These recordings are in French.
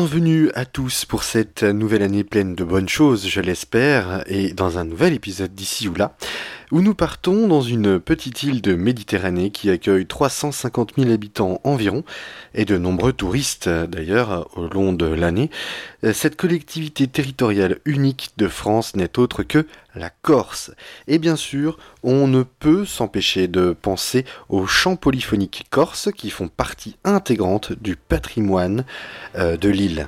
Bienvenue à tous pour cette nouvelle année pleine de bonnes choses, je l'espère, et dans un nouvel épisode d'ici ou là, où nous partons dans une petite île de Méditerranée qui accueille 350 000 habitants environ, et de nombreux touristes d'ailleurs au long de l'année. Cette collectivité territoriale unique de France n'est autre que la Corse. Et bien sûr, on ne peut s'empêcher de penser aux chants polyphoniques corses qui font partie intégrante du patrimoine euh, de l'île.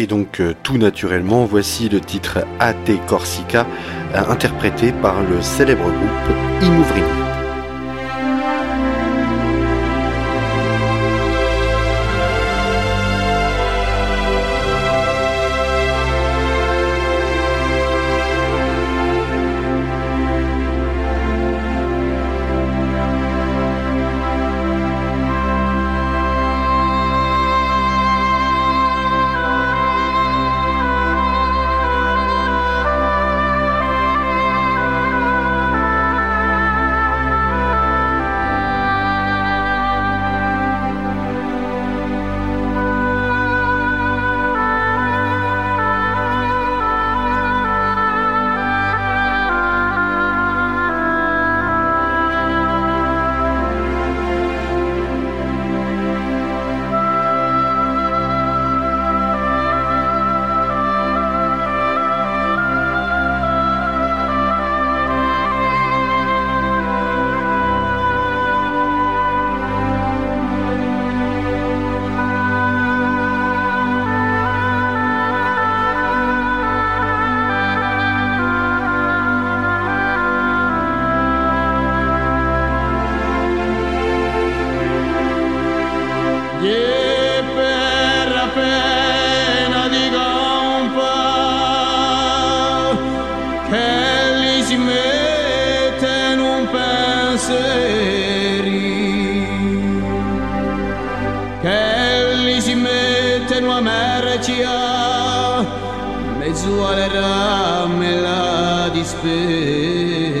Et donc euh, tout naturellement, voici le titre AT Corsica, euh, interprété par le célèbre groupe Imouvrini. giù alla rame la dispera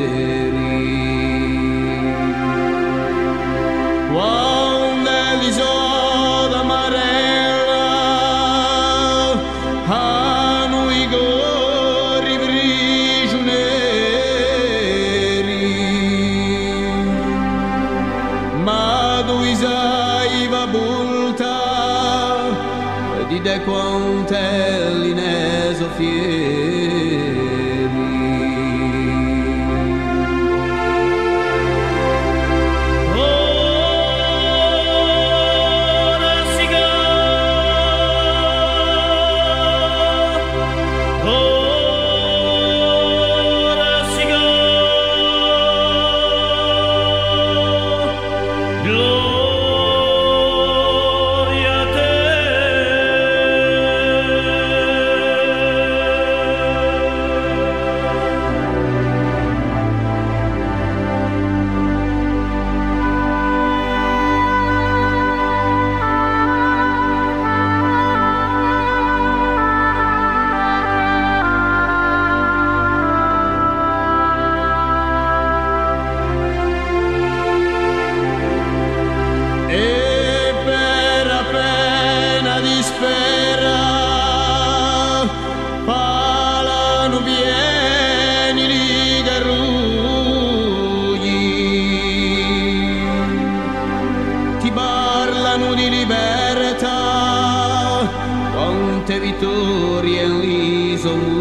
historię i ludzi.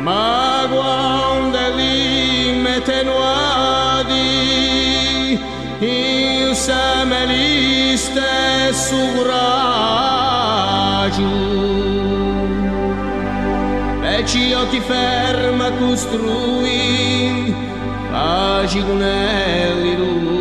Magłą delime ten wadi, il same liste ci o ti ferma costrui, agi di luce.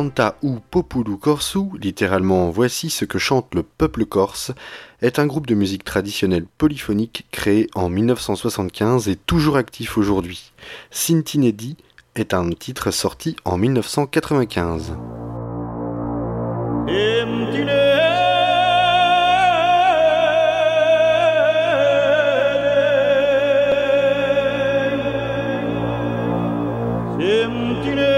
Canta ou Populu Corsu, littéralement Voici ce que chante le peuple corse, est un groupe de musique traditionnelle polyphonique créé en 1975 et toujours actif aujourd'hui. Sintinedi est un titre sorti en 1995. un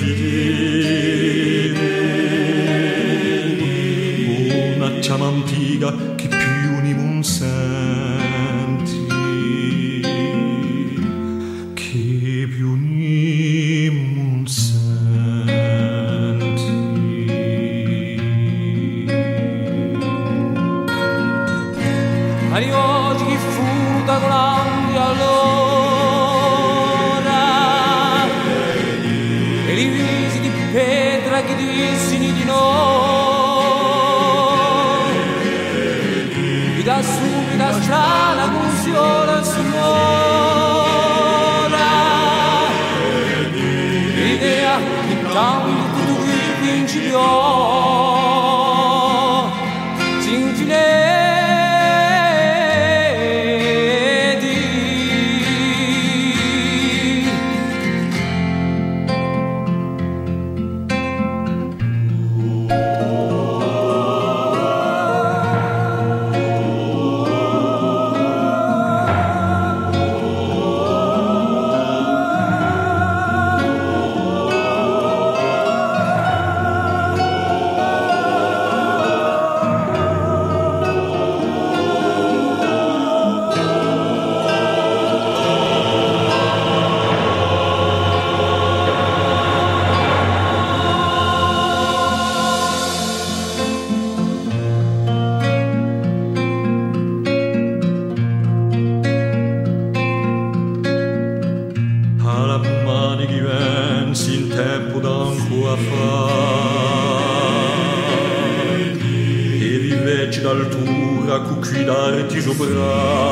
비는 모나참한 비가 깊이 운이 문산 我亏待你，我错怪你。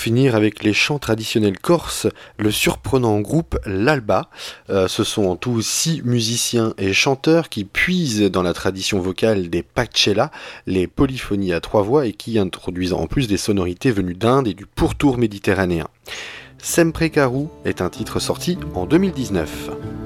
Finir avec les chants traditionnels corses, le surprenant groupe L'Alba. Euh, ce sont en tout six musiciens et chanteurs qui puisent dans la tradition vocale des pacchella, les polyphonies à trois voix et qui introduisent en plus des sonorités venues d'Inde et du pourtour méditerranéen. Sempre Caru est un titre sorti en 2019.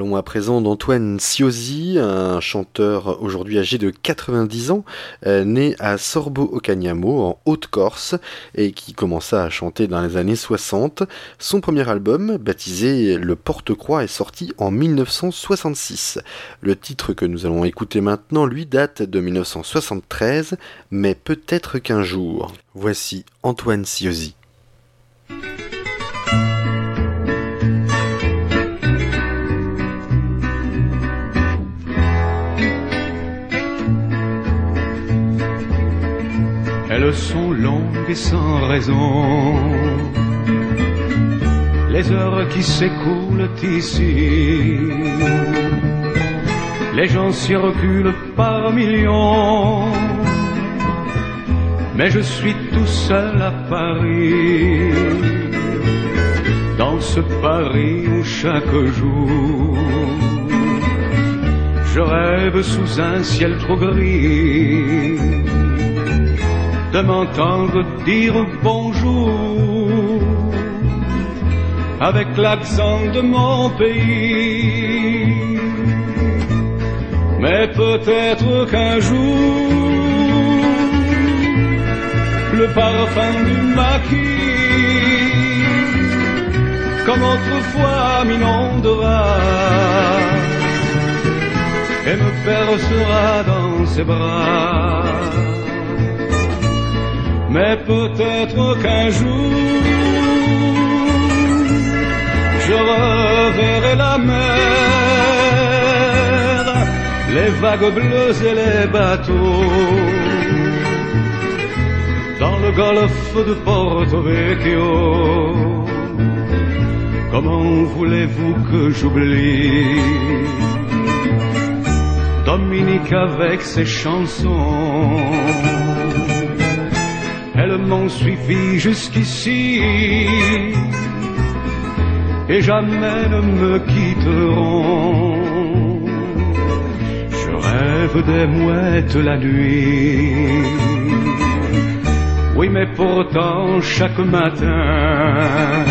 Parlons à présent d'Antoine Siosi, un chanteur aujourd'hui âgé de 90 ans, euh, né à Sorbo-Ocagnamo en Haute-Corse et qui commença à chanter dans les années 60. Son premier album, baptisé Le Porte-Croix, est sorti en 1966. Le titre que nous allons écouter maintenant, lui, date de 1973, mais peut-être qu'un jour. Voici Antoine Siosi. Sont longues et sans raison. Les heures qui s'écoulent ici, les gens s'y reculent par millions. Mais je suis tout seul à Paris, dans ce Paris où chaque jour je rêve sous un ciel trop gris de m'entendre dire bonjour avec l'accent de mon pays. Mais peut-être qu'un jour, le parfum du maquis, comme autrefois m'inondera et me percera dans ses bras mais peut-être qu'un jour je reverrai la mer, les vagues bleues et les bateaux dans le golfe de Porto Vecchio. Comment voulez-vous que j'oublie Dominique avec ses chansons Elles m'ont suivi jusqu'ici et jamais ne me quitteront. Je rêve des mouettes la nuit. Oui, mais pourtant chaque matin,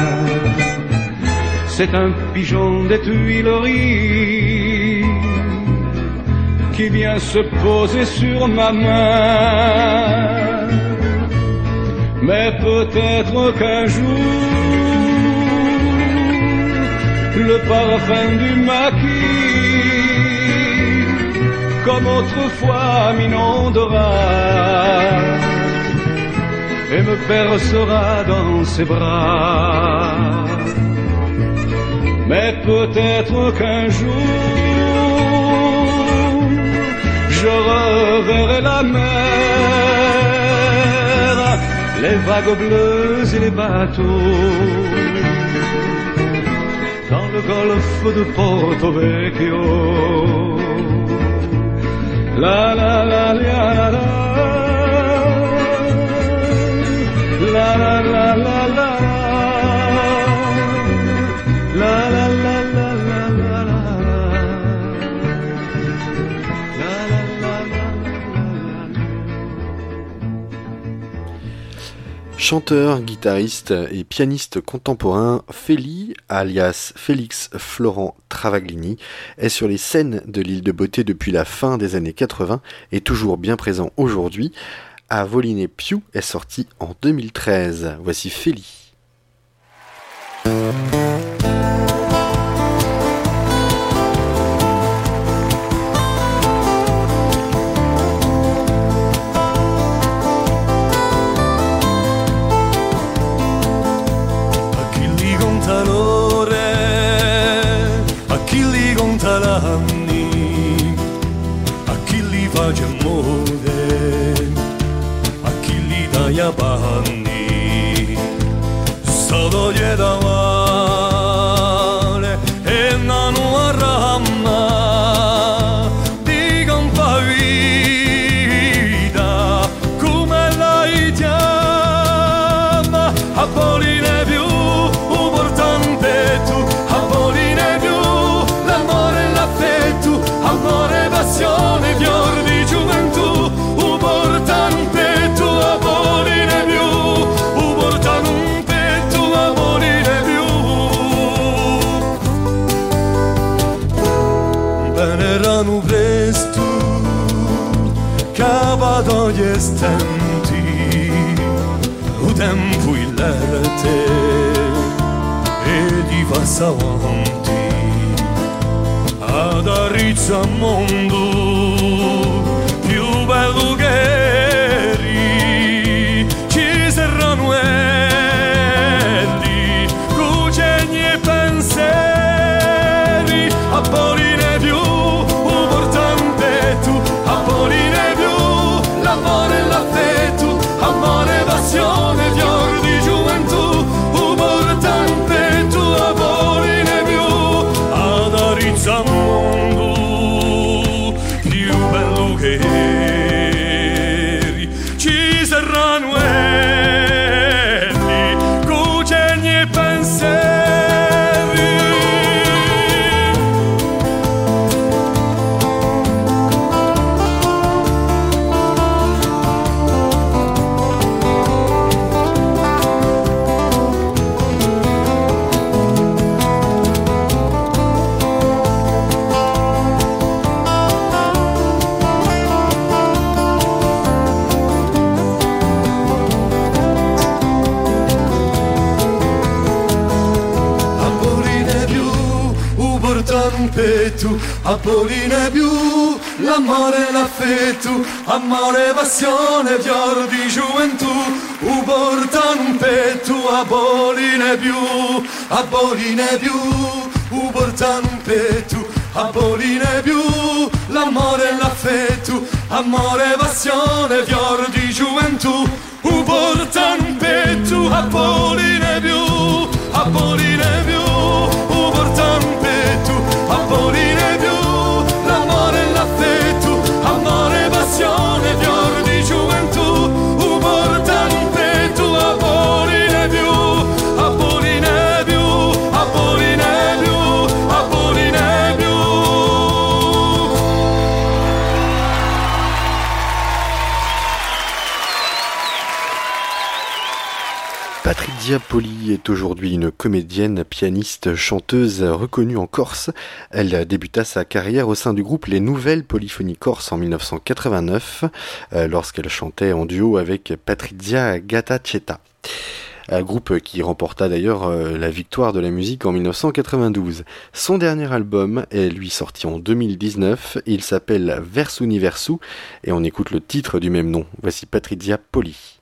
c'est un pigeon des Tuileries qui vient se poser sur ma main. Mais peut-être qu'un jour, le parfum du maquis, comme autrefois m'inondera et me percera dans ses bras. Mais peut-être qu'un jour, je reverrai la mer, les vagues bleues et les bateaux dans le golfe de Porto Vecchio. La la la la la la la la la la la Chanteur, guitariste et pianiste contemporain, Feli, alias Félix Florent Travaglini, est sur les scènes de l'île de Beauté depuis la fin des années 80 et toujours bien présent aujourd'hui. À Voliné Piu est sorti en 2013. Voici Feli. Apolline più l'amore, l'affetto, amore, e passione, fior di gioventù, u portano un petto, Apolline più, Apolline più, u portano un petto, Apolline più, l'amore, l'affetto, amore, e passione, fior di gioventù, u portano un petto, Apolline più, Apolline Poli est aujourd'hui une comédienne, pianiste, chanteuse reconnue en Corse. Elle débuta sa carrière au sein du groupe Les Nouvelles Polyphonies Corse en 1989, euh, lorsqu'elle chantait en duo avec Patrizia Gattacetta. Un groupe qui remporta d'ailleurs euh, la victoire de la musique en 1992. Son dernier album est lui sorti en 2019. Il s'appelle Vers Universu et on écoute le titre du même nom. Voici Patrizia Poli.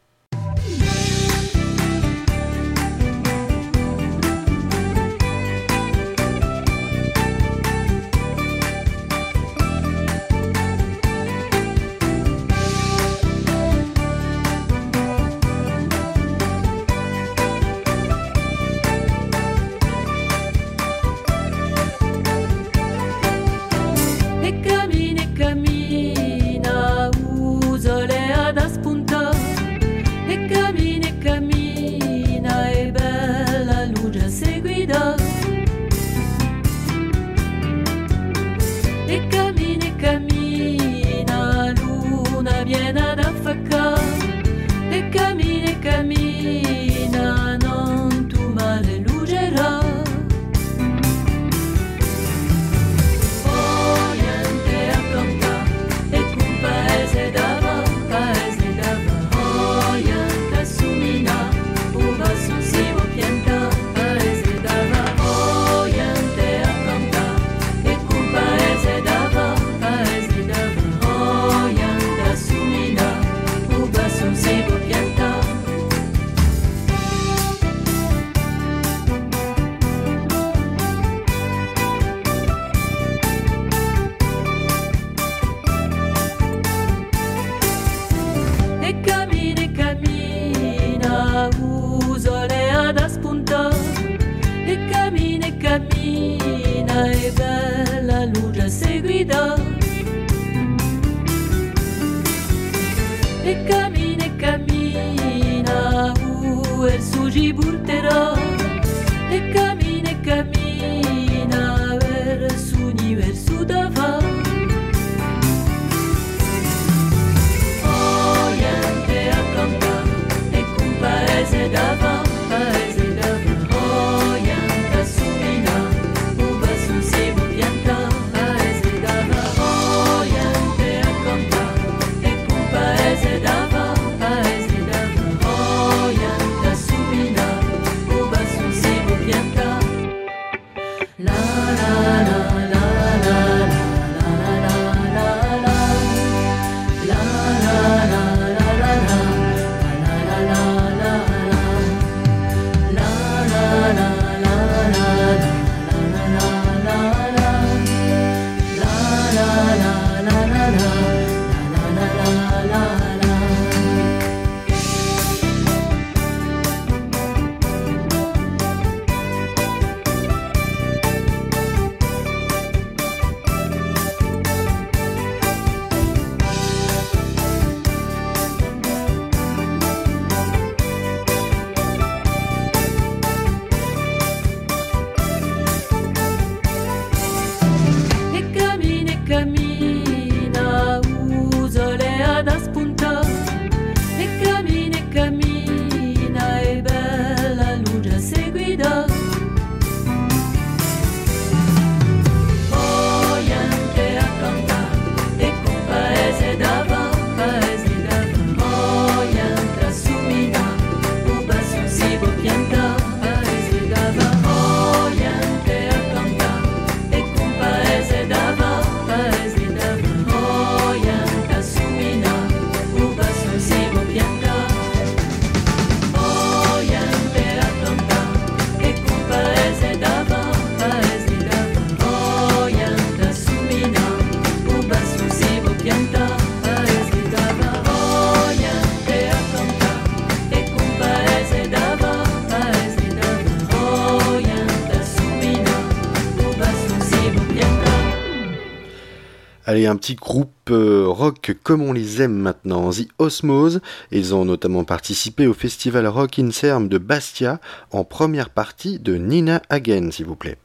Un petit groupe euh, rock comme on les aime maintenant, The Osmose. Ils ont notamment participé au festival Rock in Serm de Bastia en première partie de Nina Hagen, s'il vous plaît.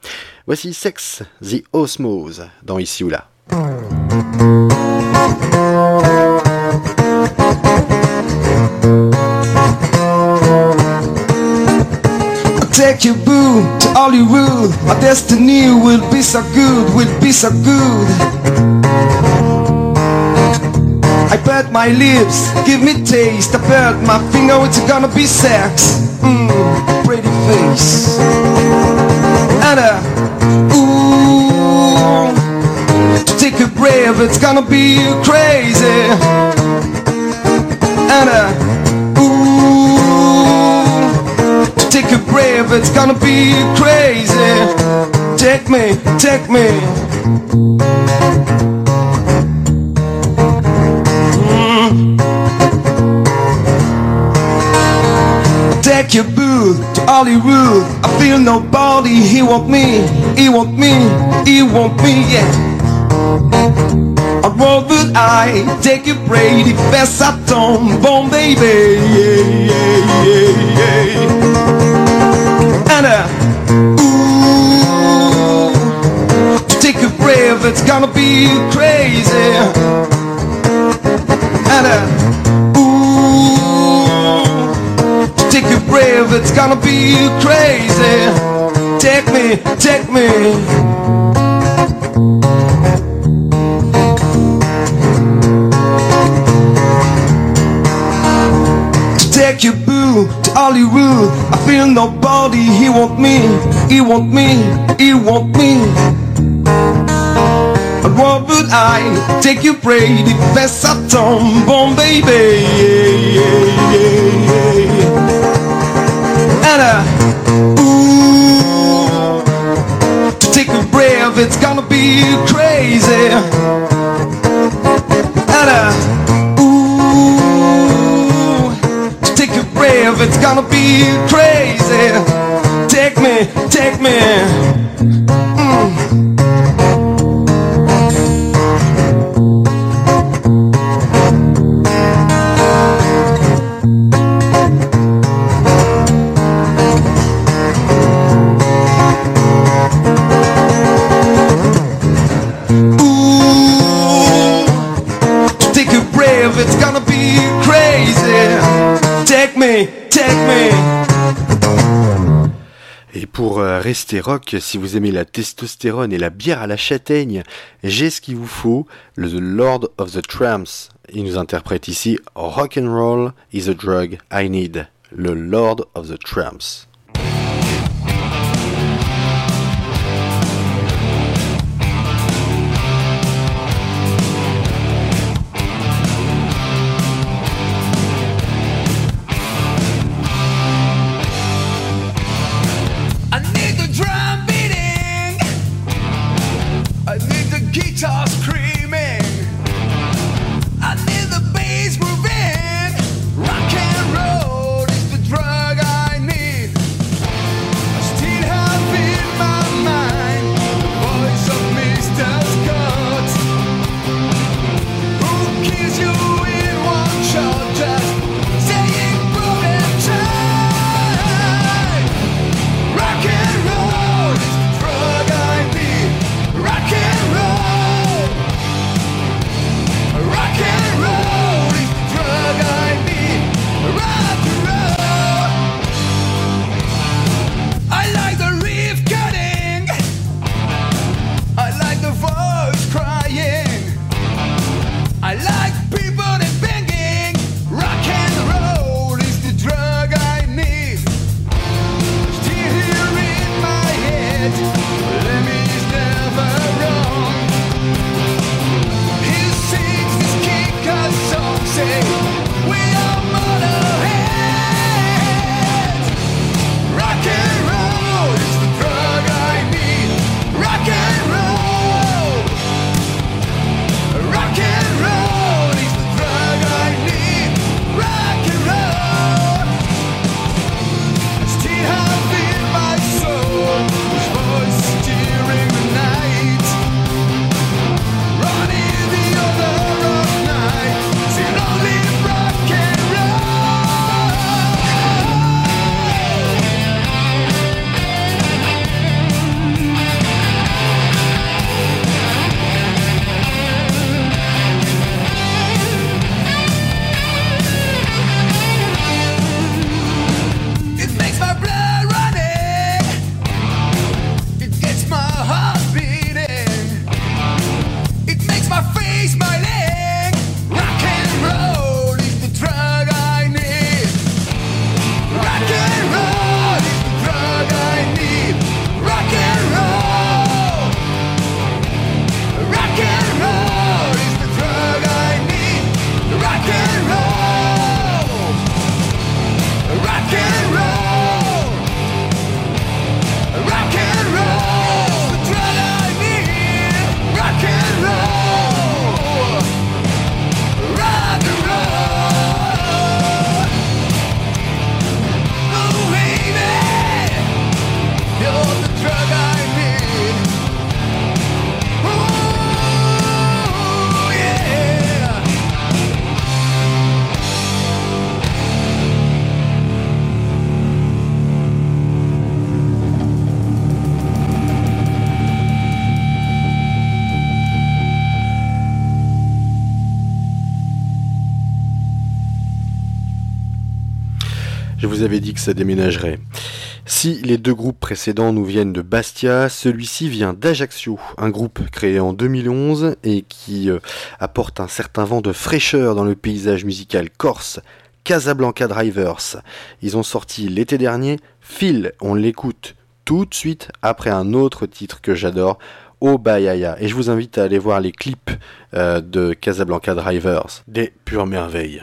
Voici Sex, The Osmose, dans Ici ou là. Take you boo to Hollywood. Our destiny will be so good, will be so good. I bet my lips, give me taste. I bet my finger, it's gonna be sex. Mmm, pretty face. And uh, ooh, to take a breath, it's gonna be crazy. And take a breath, it's gonna be crazy. Take me, take me. Mm. Take your boo to Hollywood. I feel nobody. He want me, he want me, he want me, yeah. On what would I take a Brady Best I don't bomb baby yeah, yeah, yeah, yeah. Be crazy And uh ooh take a breath it's gonna be crazy Take me, take me take your boo to Hollywood. I feel nobody. He want me, he want me, he want me. What would I take you bomb baby. And uh take a breath it's gonna be crazy. And uh ooh To take a breath it's gonna be crazy. Take me, take me rester rock, si vous aimez la testostérone et la bière à la châtaigne, j'ai ce qu'il vous faut, le Lord of the Tramps. Il nous interprète ici Rock and Roll is a drug I need. Le Lord of the Tramps. Vous avais dit que ça déménagerait. Si les deux groupes précédents nous viennent de Bastia, celui-ci vient d'Ajaccio, un groupe créé en 2011 et qui euh, apporte un certain vent de fraîcheur dans le paysage musical corse, Casablanca Drivers. Ils ont sorti l'été dernier Phil, on l'écoute tout de suite après un autre titre que j'adore, Obayaya. Et je vous invite à aller voir les clips euh, de Casablanca Drivers, des pures merveilles.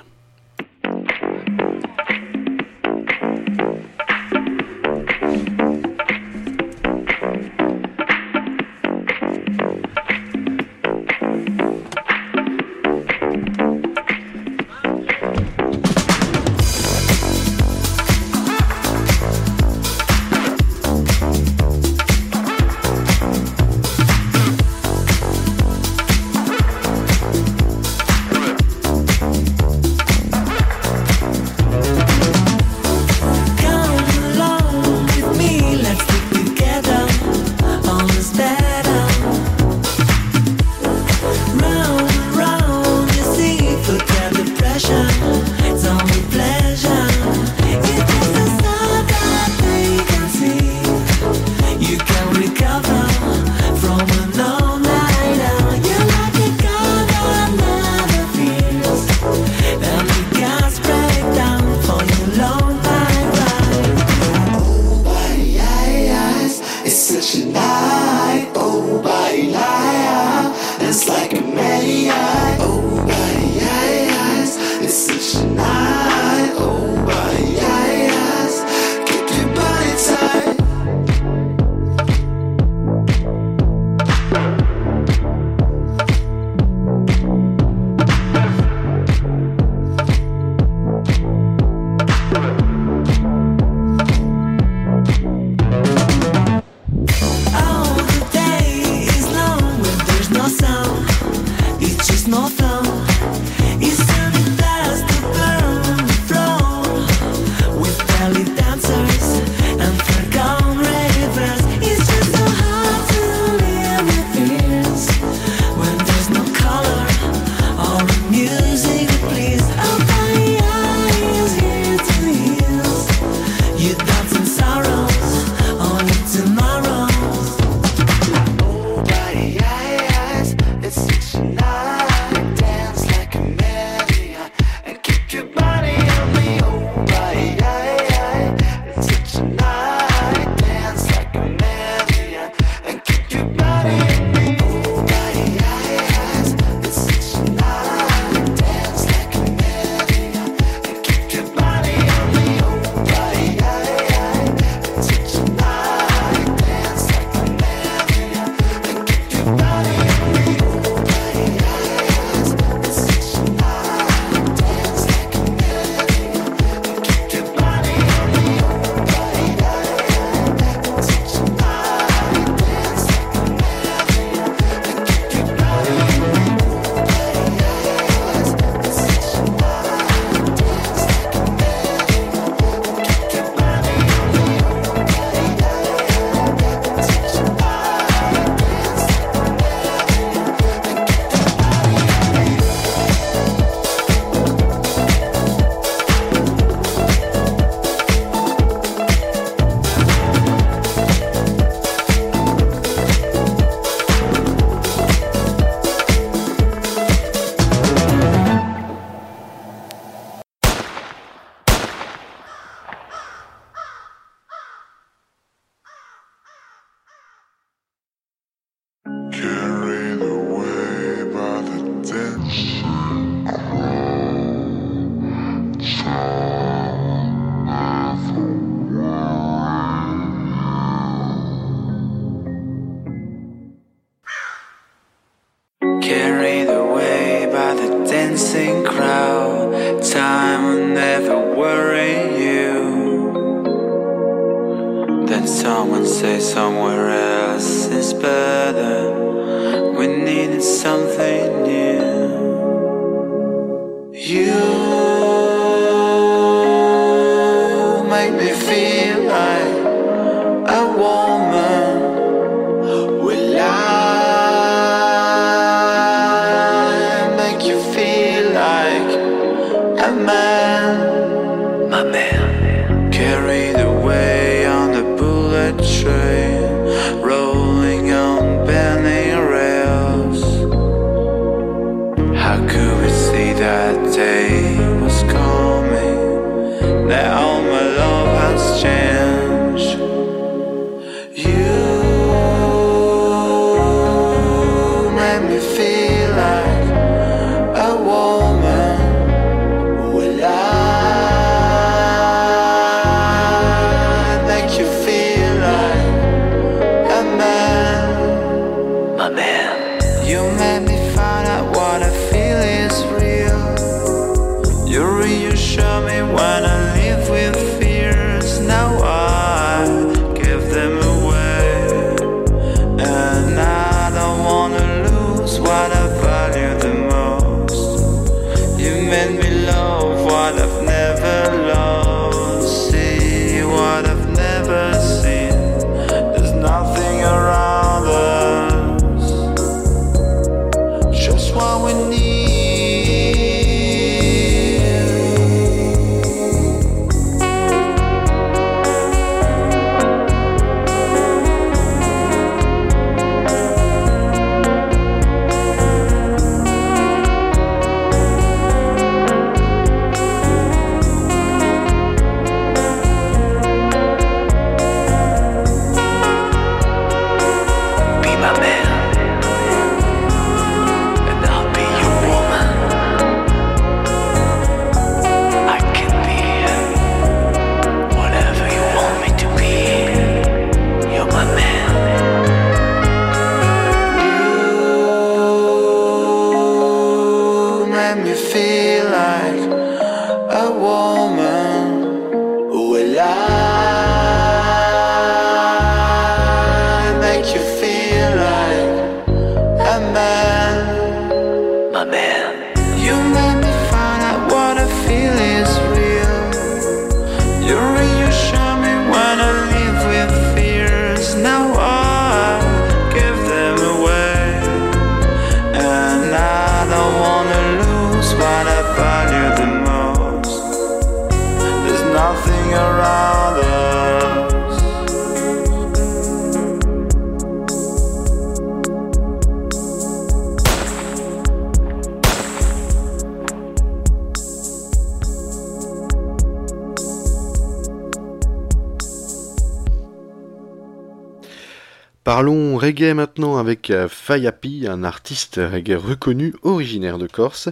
Reggae maintenant avec euh, Fayapi, un artiste reggae reconnu originaire de Corse.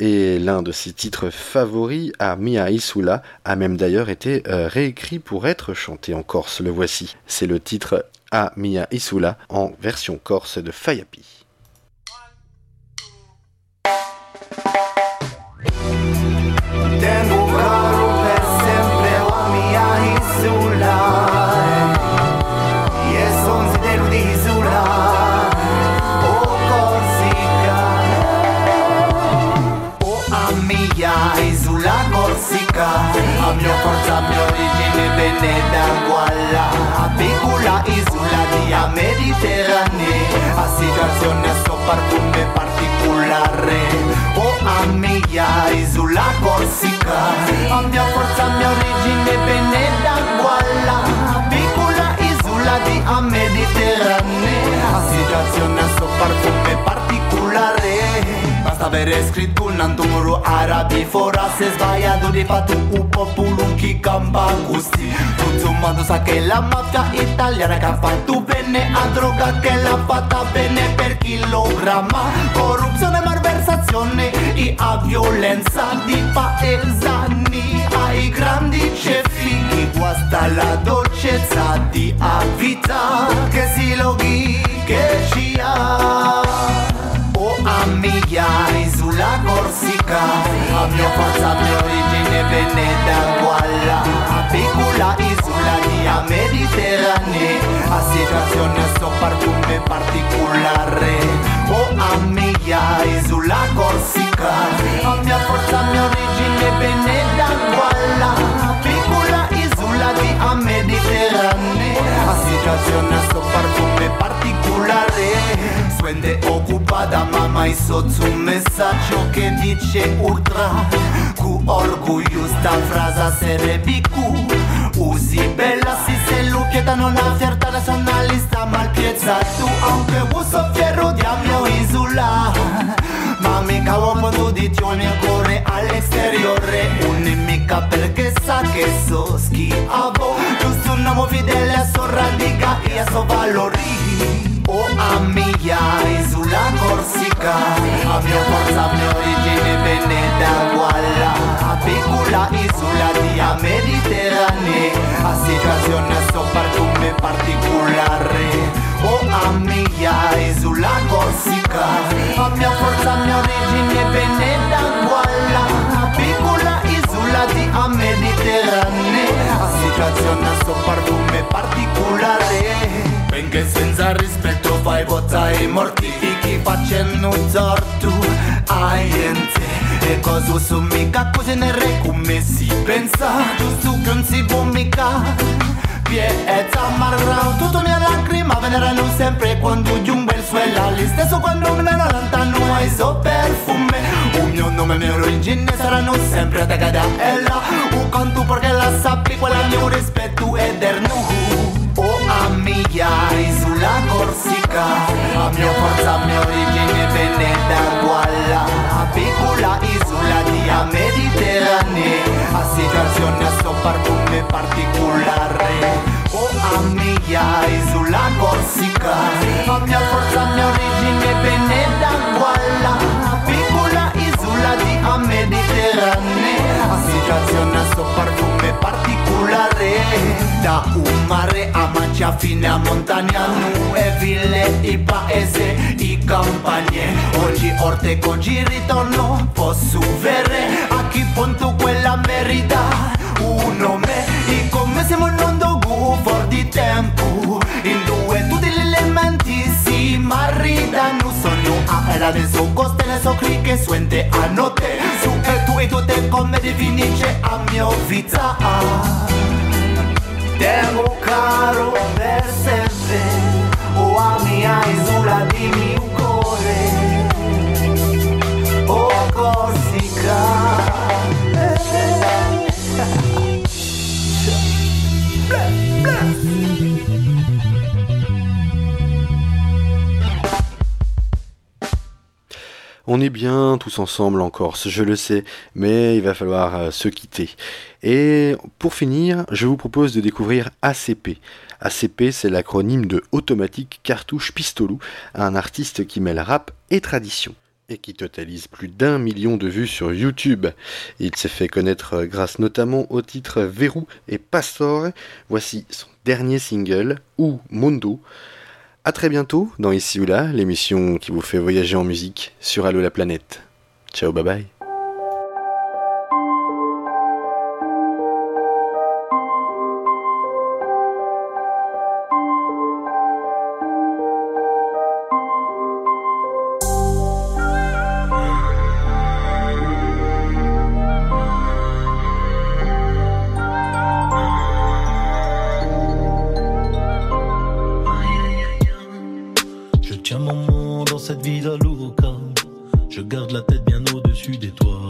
Et l'un de ses titres favoris, Mia Isula, a même d'ailleurs été euh, réécrit pour être chanté en Corse. Le voici. C'est le titre Mia Isula en version corse de Fayapi. than Guala Apícula, isla día mediterránea A situaciones o perfume particular O a mia isla corsica Ambia forza mia origine bene da Guala Apícula, isla día mediterránea A situaciones o perfume particular Basta avere scritto un numero arabi Fora se sbagliato di fatto un popolo che campa così Tutto il mondo sa che la mafia italiana che ha fatto bene A droga che l'ha fatta bene per chilogramma Corruzione, malversazione e a violenza di paesani. Ai grandi cefi chi guasta la dolcezza di a vita. Che si loghi che ci ha Amiga sulla Corsica A mia forza, mia origine da Gualla A piccola isola di Mediterranea A situazione so parfume particolare Oh amiga sulla Corsica A mia forza, mia origine da Gualla A piccola isola di Mediterranea A situazione so parfume particolare Suntem de ocupat, dar mama-i soțul mesaj O când dice ultra. Cu orgullu sta fraza se rebicu Uzi bela si se lucchetta non affertare la all'ista mal piezza Tu anche uso ferro di amio insulare mica ho putut dicione corre all'esterior Un mica perché sa che so schiavo Giusto una movidella so radica e so valori o a oh, migliaia sulla Corsica Abbiamo forza mia origine veneta gualla A piccola isola di Mediterranea A situazione sopra come particolare sulla Corsica A mia forza, a mia origine venne da Gualla A piccola isola di Mediterranea. A situazione so parfume particolare. Benché senza rispetto fai botta e mortifichi facendo torto a niente. E cosa su mica così ne re come si pensa? Giusto che non si può mica Piezza amarra tutto mia lacrima veneranno sempre quando giungo il suo lì. Stesso quando me ne lontano ai so perfume. Un mio nome mia origine saranno sempre a da ella Un canto perché la sappi quella mio rispetto eterno Oh amiga, sulla Corsica A mia forza, a mia origine venne da Gualla A piccola isola di Mediterranea A situazione so parfume particolare Oh amiga, sulla Corsica A mia forza, a mia origine venne da Gualla A piccola isola di Mediterranea A situazione so parfume particolare Da un mare a mancia fine a montagna Nu e ville, i paese, i campagne Oggi orte oggi ritorno Posso vedere a chi punto quella merita Un nome e come siamo non dogu for di tempo In due tutti gli elementi si maridano Sono a era del suo coste le so che suente a notte come definisce a mio vita. Tengo caro per sempre O a mia isola di mio On est bien tous ensemble en Corse, je le sais, mais il va falloir euh, se quitter. Et pour finir, je vous propose de découvrir ACP. ACP, c'est l'acronyme de Automatique Cartouche Pistolou, un artiste qui mêle rap et tradition et qui totalise plus d'un million de vues sur YouTube. Il s'est fait connaître euh, grâce notamment au titre Verrou et Pastore. Voici son dernier single, ou Mondo. A très bientôt dans Ici ou là, l'émission qui vous fait voyager en musique sur Allo la planète. Ciao, bye bye. Je garde la tête bien au-dessus des toits.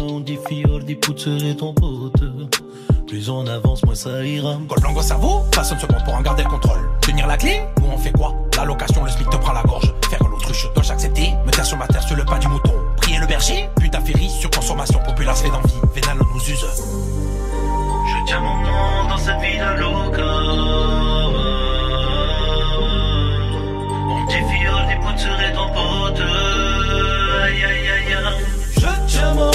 On dit dit et ton pote. Plus on avance, moins ça ira. Gold blanc au cerveau, personne se compte pour en garder le contrôle. Tenir la clé, ou on fait quoi? La location, le smic te prend la gorge. Faire l'autruche, dois accepter? Me taire sur ma terre, sur le pas du mouton. Prier le berger, putain féerie, surconsommation, populace fait d'envie. Vénal, on nous use. Je tiens mon nom dans cette ville. On défiole des potes seraient dans potes. Aïe aïe aïe aïe. Je tiens mon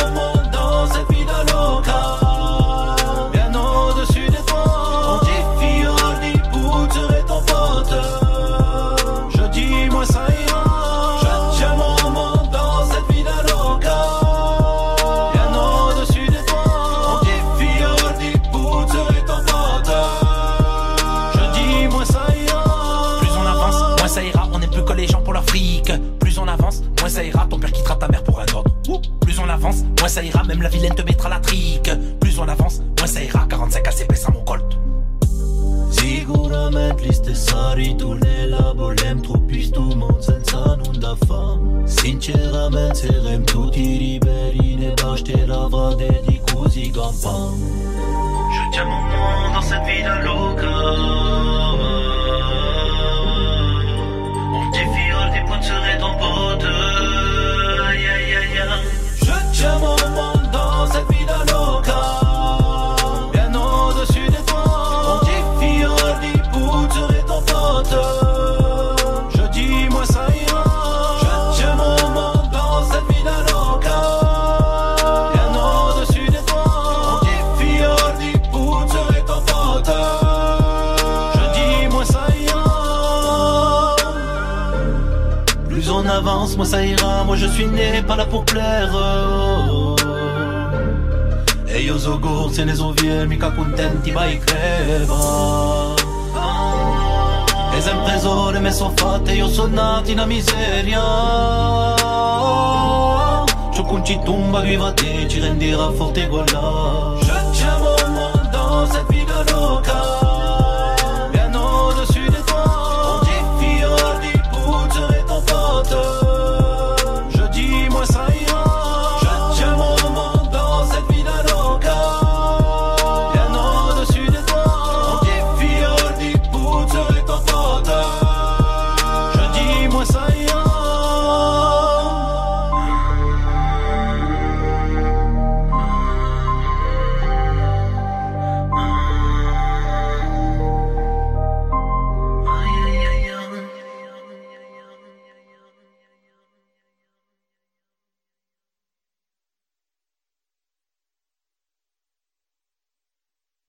ça ira, même la vilaine te mettra la trique. Plus on avance, moins ça ira. 45 ACP sans mon colt. Sicuramente li nella bollem troppistu mon senza non da fam Sinceramente sarem tutti liberi ne baște la vade di così gampam Je tiens mon nom dans cette ville loca On défie des points de Chamou moi ça ira, moi je suis né pas là pour plaire. Oh, oh. Hey yo zogo, c'est les oviel, mika kunten, tiba y creva. Es empresore, me so fatte, io sono nati in miseria. Ciò tumba, ci forte gola.